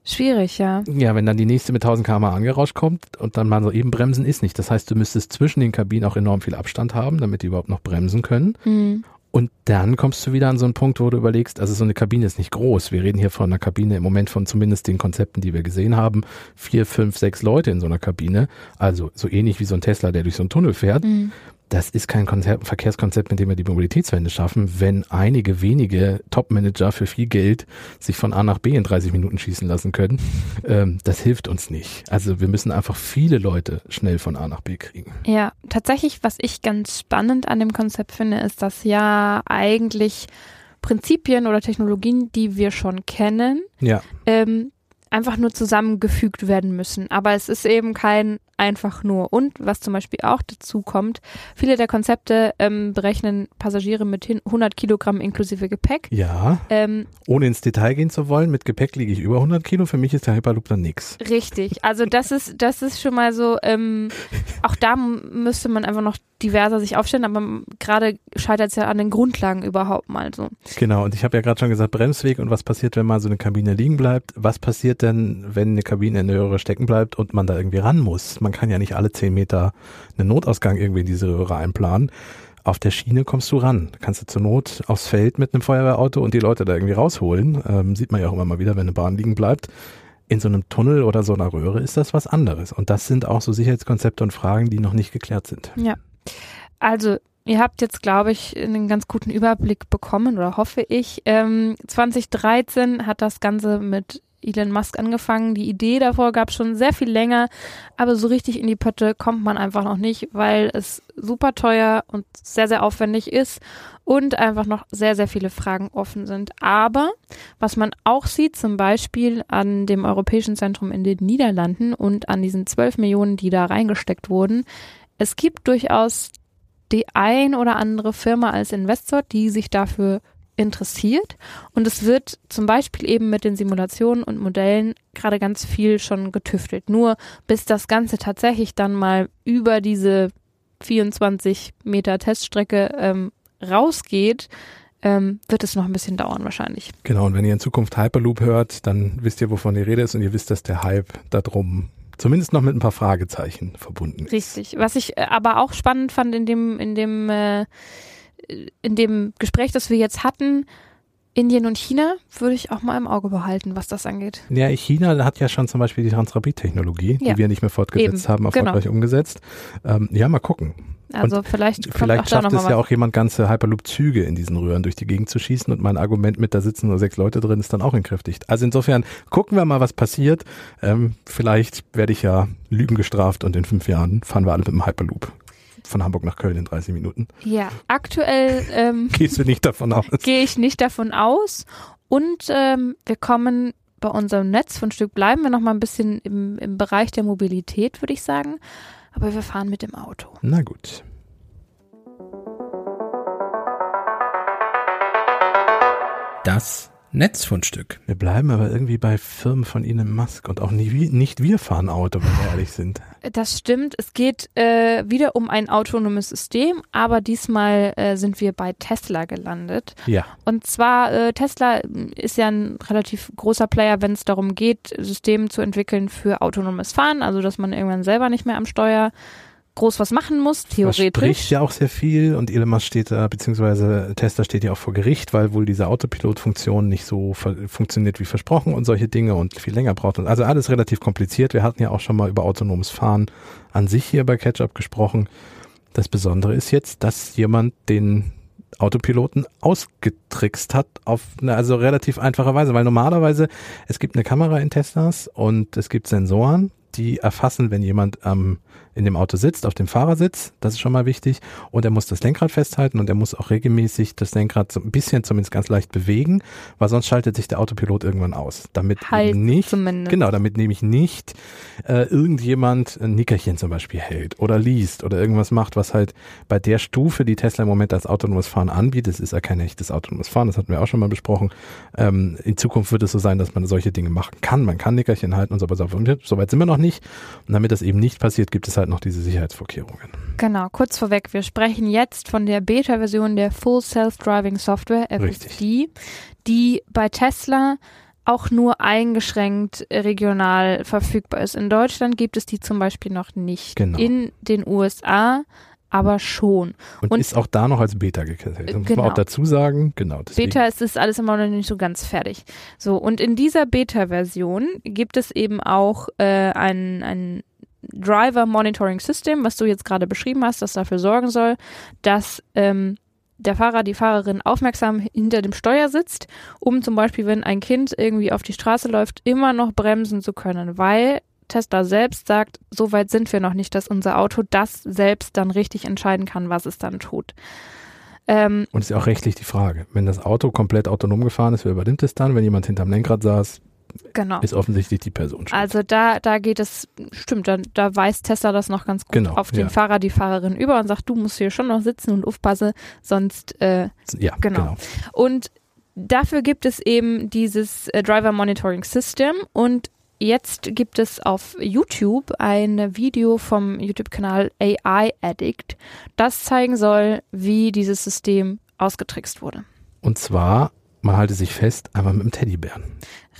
Schwierig, ja. Ja, wenn dann die nächste mit 1000 km angerauscht kommt und dann mal so eben bremsen ist nicht. Das heißt, du müsstest zwischen den Kabinen auch enorm viel Abstand haben, damit die überhaupt noch bremsen können. Mhm. Und dann kommst du wieder an so einen Punkt, wo du überlegst, also so eine Kabine ist nicht groß. Wir reden hier von einer Kabine im Moment von zumindest den Konzepten, die wir gesehen haben. Vier, fünf, sechs Leute in so einer Kabine. Also so ähnlich wie so ein Tesla, der durch so einen Tunnel fährt. Mhm das ist kein Konzept, Verkehrskonzept, mit dem wir die Mobilitätswende schaffen, wenn einige wenige Top-Manager für viel Geld sich von A nach B in 30 Minuten schießen lassen können. Ähm, das hilft uns nicht. Also wir müssen einfach viele Leute schnell von A nach B kriegen. Ja, tatsächlich, was ich ganz spannend an dem Konzept finde, ist, dass ja eigentlich Prinzipien oder Technologien, die wir schon kennen, ja. ähm, einfach nur zusammengefügt werden müssen. Aber es ist eben kein einfach nur. Und was zum Beispiel auch dazu kommt, viele der Konzepte ähm, berechnen Passagiere mit 100 Kilogramm inklusive Gepäck. Ja. Ähm, Ohne ins Detail gehen zu wollen, mit Gepäck liege ich über 100 Kilo. Für mich ist der Hyperloop dann nix. Richtig. Also das ist, das ist schon mal so, ähm, auch da müsste man einfach noch diverser sich aufstellen, aber gerade scheitert es ja an den Grundlagen überhaupt mal so. Genau, und ich habe ja gerade schon gesagt, Bremsweg und was passiert, wenn mal so eine Kabine liegen bleibt? Was passiert denn, wenn eine Kabine in der Röhre stecken bleibt und man da irgendwie ran muss? Man kann ja nicht alle zehn Meter einen Notausgang irgendwie in diese Röhre einplanen. Auf der Schiene kommst du ran. kannst du zur Not aufs Feld mit einem Feuerwehrauto und die Leute da irgendwie rausholen. Ähm, sieht man ja auch immer mal wieder, wenn eine Bahn liegen bleibt. In so einem Tunnel oder so einer Röhre ist das was anderes. Und das sind auch so Sicherheitskonzepte und Fragen, die noch nicht geklärt sind. Ja. Also Ihr habt jetzt, glaube ich, einen ganz guten Überblick bekommen oder hoffe ich. Ähm, 2013 hat das Ganze mit Elon Musk angefangen. Die Idee davor gab es schon sehr viel länger, aber so richtig in die Pötte kommt man einfach noch nicht, weil es super teuer und sehr, sehr aufwendig ist und einfach noch sehr, sehr viele Fragen offen sind. Aber was man auch sieht, zum Beispiel an dem Europäischen Zentrum in den Niederlanden und an diesen 12 Millionen, die da reingesteckt wurden, es gibt durchaus die ein oder andere Firma als Investor, die sich dafür interessiert. Und es wird zum Beispiel eben mit den Simulationen und Modellen gerade ganz viel schon getüftelt. Nur bis das Ganze tatsächlich dann mal über diese 24 Meter Teststrecke ähm, rausgeht, ähm, wird es noch ein bisschen dauern wahrscheinlich. Genau, und wenn ihr in Zukunft Hyperloop hört, dann wisst ihr, wovon die Rede ist und ihr wisst, dass der Hype darum zumindest noch mit ein paar Fragezeichen verbunden ist. Richtig. Was ich äh, aber auch spannend fand in dem, in dem äh, in dem Gespräch, das wir jetzt hatten, Indien und China würde ich auch mal im Auge behalten, was das angeht. Ja, China hat ja schon zum Beispiel die Transrapid-Technologie, ja. die wir nicht mehr fortgesetzt Eben. haben, erfolgreich genau. umgesetzt. Ähm, ja, mal gucken. Also und vielleicht vielleicht schafft es ja auch jemand ganze Hyperloop-Züge in diesen Röhren durch die Gegend zu schießen und mein Argument mit, da sitzen nur sechs Leute drin, ist dann auch entkräftigt. Also insofern gucken wir mal, was passiert. Ähm, vielleicht werde ich ja Lügen gestraft und in fünf Jahren fahren wir alle mit dem Hyperloop von Hamburg nach Köln in 30 Minuten. Ja, aktuell ähm, gehst du nicht davon aus. Gehe ich nicht davon aus. Und ähm, wir kommen bei unserem Netz von Stück bleiben wir noch mal ein bisschen im, im Bereich der Mobilität, würde ich sagen. Aber wir fahren mit dem Auto. Na gut. Das Netzfundstück. Wir bleiben aber irgendwie bei Firmen von Elon Musk und auch nie, nicht wir fahren Auto, wenn wir ehrlich sind. Das stimmt. Es geht äh, wieder um ein autonomes System, aber diesmal äh, sind wir bei Tesla gelandet. Ja. Und zwar, äh, Tesla ist ja ein relativ großer Player, wenn es darum geht, Systeme zu entwickeln für autonomes Fahren, also dass man irgendwann selber nicht mehr am Steuer groß was machen muss, theoretisch. spricht ja auch sehr viel und Elon Musk steht da, beziehungsweise Tesla steht ja auch vor Gericht, weil wohl diese Autopilot-Funktion nicht so funktioniert wie versprochen und solche Dinge und viel länger braucht. Und also alles relativ kompliziert. Wir hatten ja auch schon mal über autonomes Fahren an sich hier bei Catch-Up gesprochen. Das Besondere ist jetzt, dass jemand den Autopiloten ausgetrickst hat auf eine also relativ einfache Weise, weil normalerweise es gibt eine Kamera in Teslas und es gibt Sensoren, die erfassen, wenn jemand am in dem Auto sitzt, auf dem Fahrersitz, das ist schon mal wichtig, und er muss das Lenkrad festhalten und er muss auch regelmäßig das Lenkrad so ein bisschen zumindest ganz leicht bewegen, weil sonst schaltet sich der Autopilot irgendwann aus. Damit Halt nicht, zumindest. genau, damit nämlich nicht äh, irgendjemand ein Nickerchen zum Beispiel hält oder liest oder irgendwas macht, was halt bei der Stufe, die Tesla im Moment als autonomes Fahren anbietet, es ist ja kein echtes autonomes Fahren, das hatten wir auch schon mal besprochen. Ähm, in Zukunft wird es so sein, dass man solche Dinge machen kann. Man kann Nickerchen halten und so weiter. So weit sind wir noch nicht. Und damit das eben nicht passiert, gibt es halt noch diese Sicherheitsvorkehrungen. Genau, kurz vorweg, wir sprechen jetzt von der Beta-Version der Full Self-Driving Software, FSD, die bei Tesla auch nur eingeschränkt regional verfügbar ist. In Deutschland gibt es die zum Beispiel noch nicht. Genau. In den USA aber schon. Und, Und- ist auch da noch als Beta gekennzeichnet. Das muss Genau. man auch dazu sagen. Genau. Deswegen. Beta ist es alles immer noch nicht so ganz fertig. So, und in dieser Beta-Version gibt es eben auch äh, ein, ein Driver Monitoring System, was du jetzt gerade beschrieben hast, das dafür sorgen soll, dass ähm, der Fahrer, die Fahrerin aufmerksam hinter dem Steuer sitzt, um zum Beispiel, wenn ein Kind irgendwie auf die Straße läuft, immer noch bremsen zu können, weil Tesla selbst sagt, so weit sind wir noch nicht, dass unser Auto das selbst dann richtig entscheiden kann, was es dann tut. Ähm, Und ist ja auch rechtlich die Frage. Wenn das Auto komplett autonom gefahren ist, wer übernimmt es dann? Wenn jemand hinterm Lenkrad saß, genau. ist offensichtlich die Person schuld. Also da, da geht es, stimmt, da, da weiß Tesla das noch ganz gut Genau, auf den ja. Fahrer, die Fahrerin über und sagt, du musst hier schon noch sitzen und aufpassen, sonst äh, ja, genau. genau. und dafür gibt es eben dieses äh, Driver Monitoring System und jetzt gibt es auf YouTube ein Video vom YouTube-Kanal AI Addict, das zeigen soll, wie dieses System ausgetrickst wurde. Und zwar, man halte sich fest, einmal mit dem Teddybären.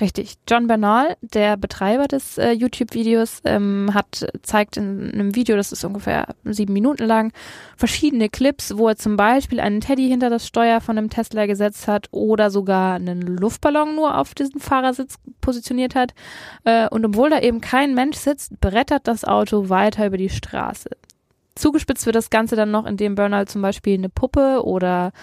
Richtig. John Bernal, der Betreiber des äh, YouTube-Videos, ähm, hat zeigt in einem Video, das ist ungefähr sieben Minuten lang, verschiedene Clips, wo er zum Beispiel einen Teddy hinter das Steuer von einem Tesla gesetzt hat oder sogar einen Luftballon nur auf diesen Fahrersitz positioniert hat. Äh, und obwohl da eben kein Mensch sitzt, brettert das Auto weiter über die Straße. Zugespitzt wird das Ganze dann noch, indem Bernal zum Beispiel eine Puppe oder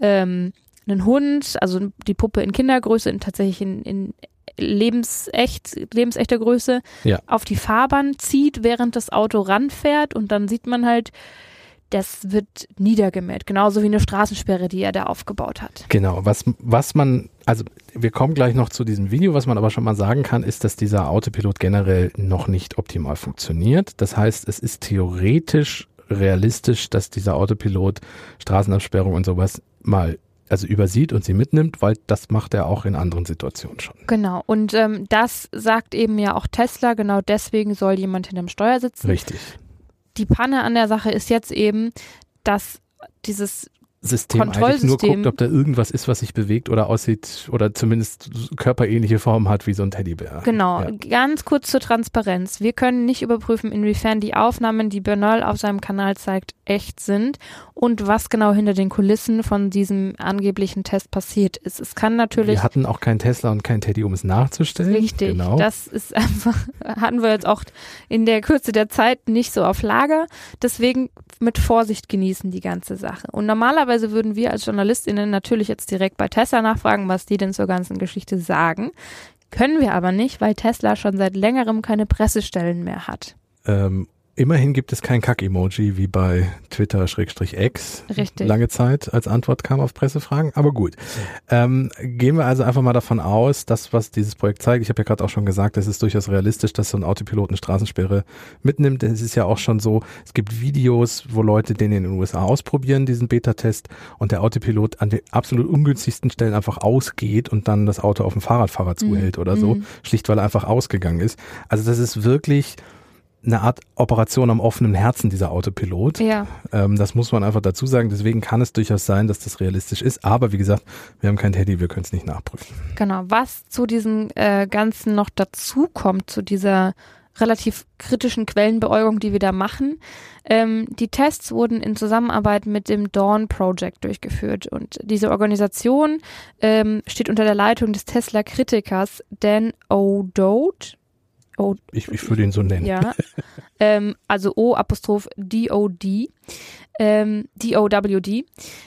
ähm, einen Hund, also die Puppe in Kindergröße, in, tatsächlich in, in lebensecht, lebensechter Größe, Ja. auf die Fahrbahn zieht, während das Auto ranfährt und dann sieht man halt, das wird niedergemäht, genauso wie eine Straßensperre, die er da aufgebaut hat. Genau, was, was man, also wir kommen gleich noch zu diesem Video, was man aber schon mal sagen kann, ist, dass dieser Autopilot generell noch nicht optimal funktioniert. Das heißt, es ist theoretisch realistisch, dass dieser Autopilot Straßenabsperrung und sowas mal also übersieht und sie mitnimmt, weil das macht er auch in anderen Situationen schon. Genau, und ähm, das sagt eben ja auch Tesla, genau deswegen soll jemand hinterm Steuer sitzen. Richtig. Die Panne an der Sache ist jetzt eben, dass dieses System eigentlich nur guckt, ob da irgendwas ist, was sich bewegt oder aussieht oder zumindest körperähnliche Form hat wie so ein Teddybär. Genau, Ja. ganz kurz zur Transparenz. Wir können nicht überprüfen, inwiefern die Aufnahmen, die Bernal auf seinem Kanal zeigt, echt sind und was genau hinter den Kulissen von diesem angeblichen Test passiert ist. Es kann natürlich Wir hatten auch keinen Tesla und keinen Teddy, um es nachzustellen. Richtig, Genau. das ist einfach, hatten wir jetzt auch in der Kürze der Zeit nicht so auf Lager. Deswegen mit Vorsicht genießen die ganze Sache. Und normalerweise würden wir als JournalistInnen natürlich jetzt direkt bei Tesla nachfragen, was die denn zur ganzen Geschichte sagen. Können wir aber nicht, weil Tesla schon seit längerem keine Pressestellen mehr hat. Ähm, immerhin gibt es kein Kack-Emoji wie bei Twitter-X Richtig. lange Zeit als Antwort kam auf Pressefragen. Aber gut. Ähm, gehen wir also einfach mal davon aus, dass was dieses Projekt zeigt, ich habe ja gerade auch schon gesagt, es ist durchaus realistisch, dass so ein Autopilot eine Straßensperre mitnimmt. Es ist ja auch schon so, es gibt Videos, wo Leute den in den USA ausprobieren, diesen Beta-Test, und der Autopilot an den absolut ungünstigsten Stellen einfach ausgeht und dann das Auto auf dem Fahrradfahrer zuhält oder so, Mhm. schlicht weil er einfach ausgegangen ist. Also das ist wirklich eine Art Operation am offenen Herzen, dieser Autopilot. Ja, Ähm, das muss man einfach dazu sagen. Deswegen kann es durchaus sein, dass das realistisch ist. Aber wie gesagt, wir haben kein Teddy, wir können es nicht nachprüfen. genau. Was zu diesem äh, Ganzen noch dazu kommt, zu dieser relativ kritischen Quellenbeäugung, die wir da machen. Ähm, die Tests wurden in Zusammenarbeit mit dem Dawn Project durchgeführt und diese Organisation ähm, steht unter der Leitung des Tesla-Kritikers Dan O'Dode. O Ich, ich würde ihn so nennen. ja, ähm, also O Apostroph D-O-D. ähm, DOWD.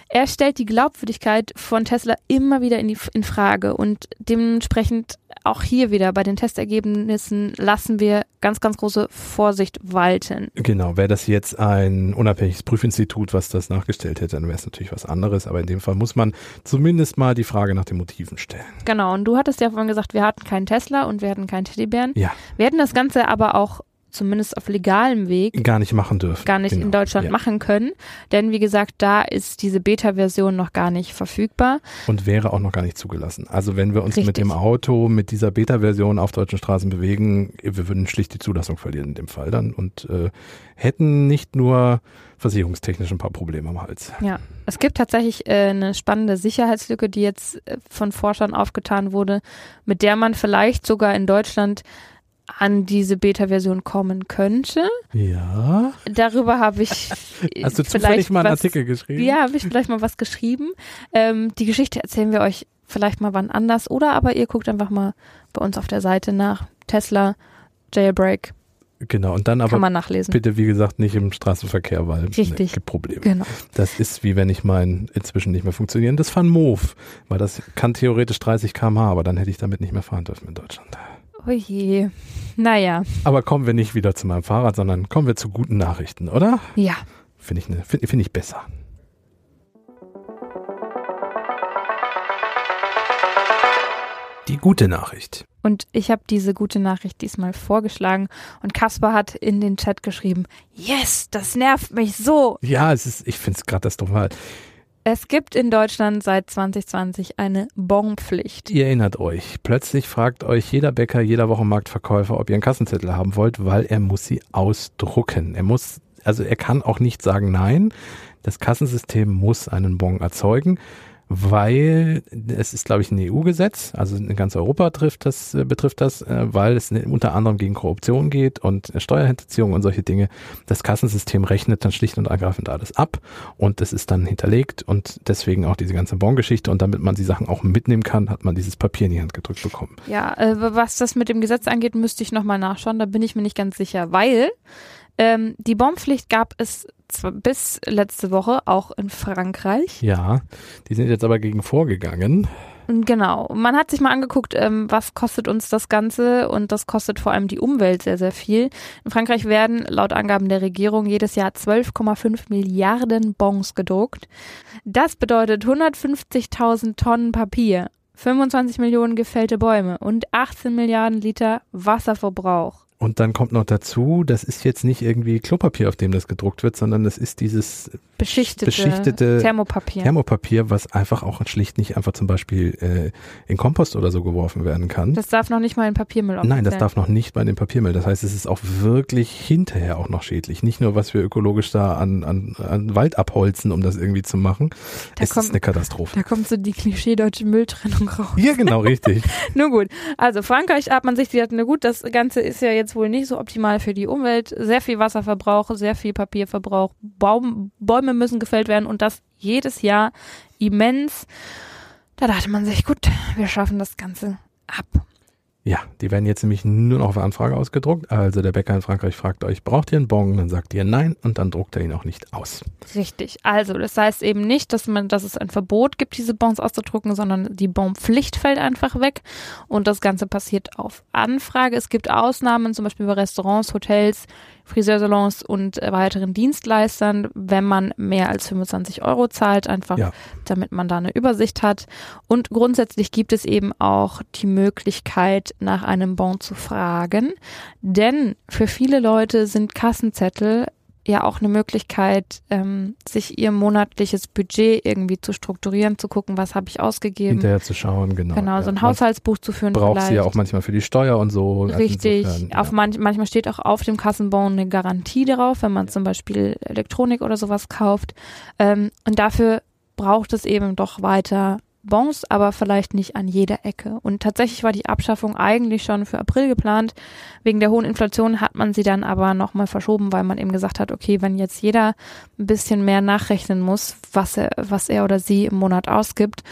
Er stellt die Glaubwürdigkeit von Tesla immer wieder in, die, in Frage und dementsprechend auch hier wieder bei den Testergebnissen lassen wir ganz, ganz große Vorsicht walten. Genau, wäre das jetzt ein unabhängiges Prüfinstitut, was das nachgestellt hätte, dann wäre es natürlich was anderes, aber in dem Fall muss man zumindest mal die Frage nach den Motiven stellen. Genau, und du hattest ja vorhin gesagt, wir hatten keinen Tesla und wir hatten keinen Teddybären. Ja. Wir hätten das Ganze aber auch zumindest auf legalem Weg gar nicht machen dürfen. Gar nicht genau. in Deutschland ja. machen können. Denn wie gesagt, da ist diese Beta-Version noch gar nicht verfügbar. Und wäre auch noch gar nicht zugelassen. Also wenn wir uns Richtig. mit dem Auto, mit dieser Beta-Version auf deutschen Straßen bewegen, wir würden schlicht die Zulassung verlieren in dem Fall dann und äh, hätten nicht nur versicherungstechnisch ein paar Probleme am Hals. Ja, es gibt tatsächlich äh, eine spannende Sicherheitslücke, die jetzt äh, von Forschern aufgetan wurde, mit der man vielleicht sogar in Deutschland an diese Beta-Version kommen könnte. Ja. Darüber habe ich Hast du vielleicht zufällig mal einen was, Artikel geschrieben? Ja, habe ich vielleicht mal was geschrieben. Ähm, die Geschichte erzählen wir euch vielleicht mal wann anders oder aber ihr guckt einfach mal bei uns auf der Seite nach Tesla Jailbreak. Genau, und dann aber Kann man nachlesen. bitte, wie gesagt, nicht im Straßenverkehr, weil Richtig. Ne, gibt Probleme. Genau. Das ist wie wenn ich mein inzwischen nicht mehr funktionierendes Van Moof, weil das kann theoretisch 30 km/h, aber dann hätte ich damit nicht mehr fahren dürfen in Deutschland. Oh je. Naja, Aber kommen wir nicht wieder zu meinem Fahrrad, sondern kommen wir zu guten Nachrichten, oder? ja. Finde ich, ne, finde find ich besser. Die gute Nachricht. Und ich habe diese gute Nachricht diesmal vorgeschlagen und Kaspar hat in den Chat geschrieben, yes, das nervt mich so. Ja, es ist, ich finde es katastrophal. Es gibt in Deutschland seit 2020 eine Bonpflicht. Ihr erinnert euch, plötzlich fragt euch jeder Bäcker, jeder Wochenmarktverkäufer, ob ihr einen Kassenzettel haben wollt, weil er muss sie ausdrucken. Er muss, also er kann auch nicht sagen nein. Das Kassensystem muss einen Bon erzeugen, weil es ist, glaube ich, ein EU-Gesetz, also in ganz Europa trifft das, äh, betrifft das, äh, weil es unter anderem gegen Korruption geht und äh, Steuerhinterziehung und solche Dinge. Das Kassensystem rechnet dann schlicht und ergreifend alles ab und das ist dann hinterlegt und deswegen auch diese ganze Bon-Geschichte und damit man die Sachen auch mitnehmen kann, hat man dieses Papier in die Hand gedrückt bekommen. Ja, was das mit dem Gesetz angeht, müsste ich nochmal nachschauen, da bin ich mir nicht ganz sicher, weil ähm, die Bonpflicht gab es zwar bis letzte Woche auch in Frankreich. Ja, die sind jetzt aber gegen vorgegangen. Genau. Man hat sich mal angeguckt, ähm, was kostet uns das Ganze und das kostet vor allem die Umwelt sehr, sehr viel. In Frankreich werden laut Angaben der Regierung jedes Jahr 12,5 Milliarden Bons gedruckt. Das bedeutet 150.000 Tonnen Papier, 25 Millionen gefällte Bäume und 18 Milliarden Liter Wasserverbrauch. Und dann kommt noch dazu, das ist jetzt nicht irgendwie Klopapier, auf dem das gedruckt wird, sondern das ist dieses Beschichtete, beschichtete Thermopapier. Thermopapier, was einfach auch schlicht nicht einfach zum Beispiel äh, in Kompost oder so geworfen werden kann. das darf noch nicht mal in Papiermüll Nein, das darf noch nicht bei dem Papiermüll. Das heißt, es ist auch wirklich hinterher auch noch schädlich. Nicht nur, was wir ökologisch da an, an, an Wald abholzen, um das irgendwie zu machen. Da es kommt- ist eine Katastrophe. Da kommt so die klischee-deutsche Mülltrennung raus. Ja, genau, richtig. Nur gut. Also Frankreich hat man sich gedacht, na gut, das Ganze ist ja jetzt wohl nicht so optimal für die Umwelt. Sehr viel Wasserverbrauch, sehr viel Papierverbrauch. Baum, Bäume müssen gefällt werden und das jedes Jahr immens. Da dachte man sich, gut, wir schaffen das Ganze ab. Ja, die werden jetzt nämlich nur noch auf Anfrage ausgedruckt. Also der Bäcker in Frankreich fragt euch, braucht ihr einen Bon? Dann sagt ihr nein und dann druckt er ihn auch nicht aus. Richtig. Also, das heißt eben nicht, dass man, dass es ein Verbot gibt, diese Bons auszudrucken, sondern die Bonpflicht fällt einfach weg. Und das Ganze passiert auf Anfrage. Es gibt Ausnahmen, zum Beispiel bei Restaurants, Hotels, Friseursalons und äh, weiteren Dienstleistern, wenn man mehr als 25 Euro zahlt, einfach Ja. damit man da eine Übersicht hat. Und grundsätzlich gibt es eben auch die Möglichkeit, nach einem Bon zu fragen. Denn für viele Leute sind Kassenzettel ja auch eine Möglichkeit, ähm, sich ihr monatliches Budget irgendwie zu strukturieren, zu gucken, was habe ich ausgegeben. Hinterher zu schauen, genau. genau, so ein ja. Haushaltsbuch zu führen braucht vielleicht. sie ja auch manchmal für die Steuer und so. Also Richtig. insofern, auf ja. manch, manchmal steht auch auf dem Kassenbon eine Garantie darauf, wenn man zum Beispiel Elektronik oder sowas kauft. Ähm, und dafür braucht es eben doch weiter Bons, aber vielleicht nicht an jeder Ecke. Und tatsächlich war die Abschaffung eigentlich schon für April geplant. Wegen der hohen Inflation hat man sie dann aber nochmal verschoben, weil man eben gesagt hat, okay, wenn jetzt jeder ein bisschen mehr nachrechnen muss, was er, was er oder sie im Monat ausgibt,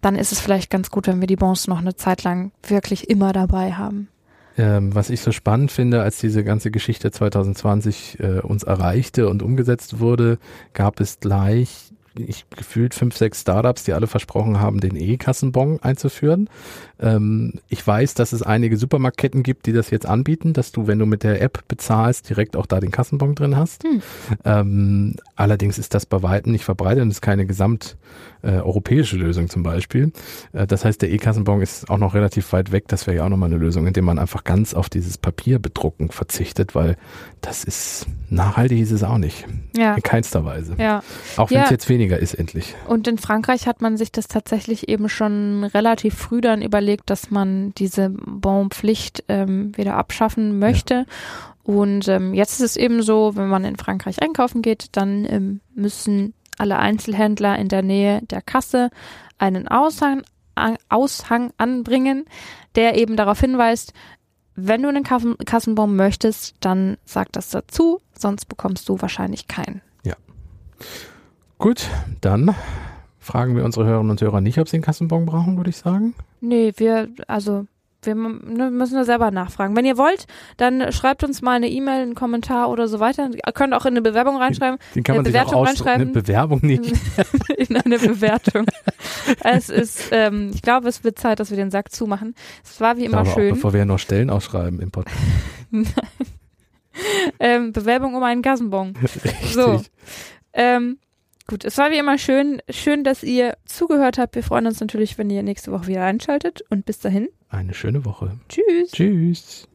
dann ist es vielleicht ganz gut, wenn wir die Bons noch eine Zeit lang wirklich immer dabei haben. Ähm, was ich so spannend finde, als diese ganze Geschichte 2020 äh, uns erreichte und umgesetzt wurde, gab es gleich ich gefühlt fünf, sechs Startups, die alle versprochen haben, den E-Kassenbon einzuführen. Ähm, ich weiß, dass es einige Supermarktketten gibt, die das jetzt anbieten, dass du, wenn du mit der App bezahlst, direkt auch da den Kassenbon drin hast. Hm. Ähm, allerdings ist das bei weitem nicht verbreitet und ist keine gesamt äh, europäische Lösung zum Beispiel. Äh, das heißt, der E-Kassenbon ist auch noch relativ weit weg. Das wäre ja auch nochmal eine Lösung, indem man einfach ganz auf dieses Papierbedrucken verzichtet, weil das ist nachhaltig ist es auch nicht. Ja. In keinster Weise. Ja. Auch wenn es ja. jetzt weniger ist, endlich. Und in Frankreich hat man sich das tatsächlich eben schon relativ früh dann überlegt, dass man diese Bonpflicht ähm, wieder abschaffen möchte. Ja. Und ähm, jetzt ist es eben so, wenn man in Frankreich einkaufen geht, dann ähm, müssen alle Einzelhändler in der Nähe der Kasse einen Aushang, Aushang anbringen, der eben darauf hinweist, wenn du einen Kassenbon möchtest, dann sag das dazu, sonst bekommst du wahrscheinlich keinen. Ja. Gut, dann fragen wir unsere Hörerinnen und Hörer nicht, ob sie einen Kassenbon brauchen, würde ich sagen. Nee, wir, also wir ne, müssen da selber nachfragen. Wenn ihr wollt, dann schreibt uns mal eine E-Mail, einen Kommentar oder so weiter. Ihr könnt auch in eine Bewerbung reinschreiben. Den kann man eine Bewertung reinschreiben. Eine Bewerbung nicht. in eine Bewertung. es ist, ähm, ich glaube, es wird Zeit, dass wir den Sack zumachen. Es war wie immer glaube, schön. Auch, bevor wir noch Stellen ausschreiben im Podcast. ähm, Bewerbung um einen Gassenbon. Richtig. So. Ähm, Gut, es war wie immer schön. Schön, dass ihr zugehört habt. Wir freuen uns natürlich, wenn ihr nächste Woche wieder einschaltet. Und bis dahin. Eine schöne Woche. Tschüss. Tschüss.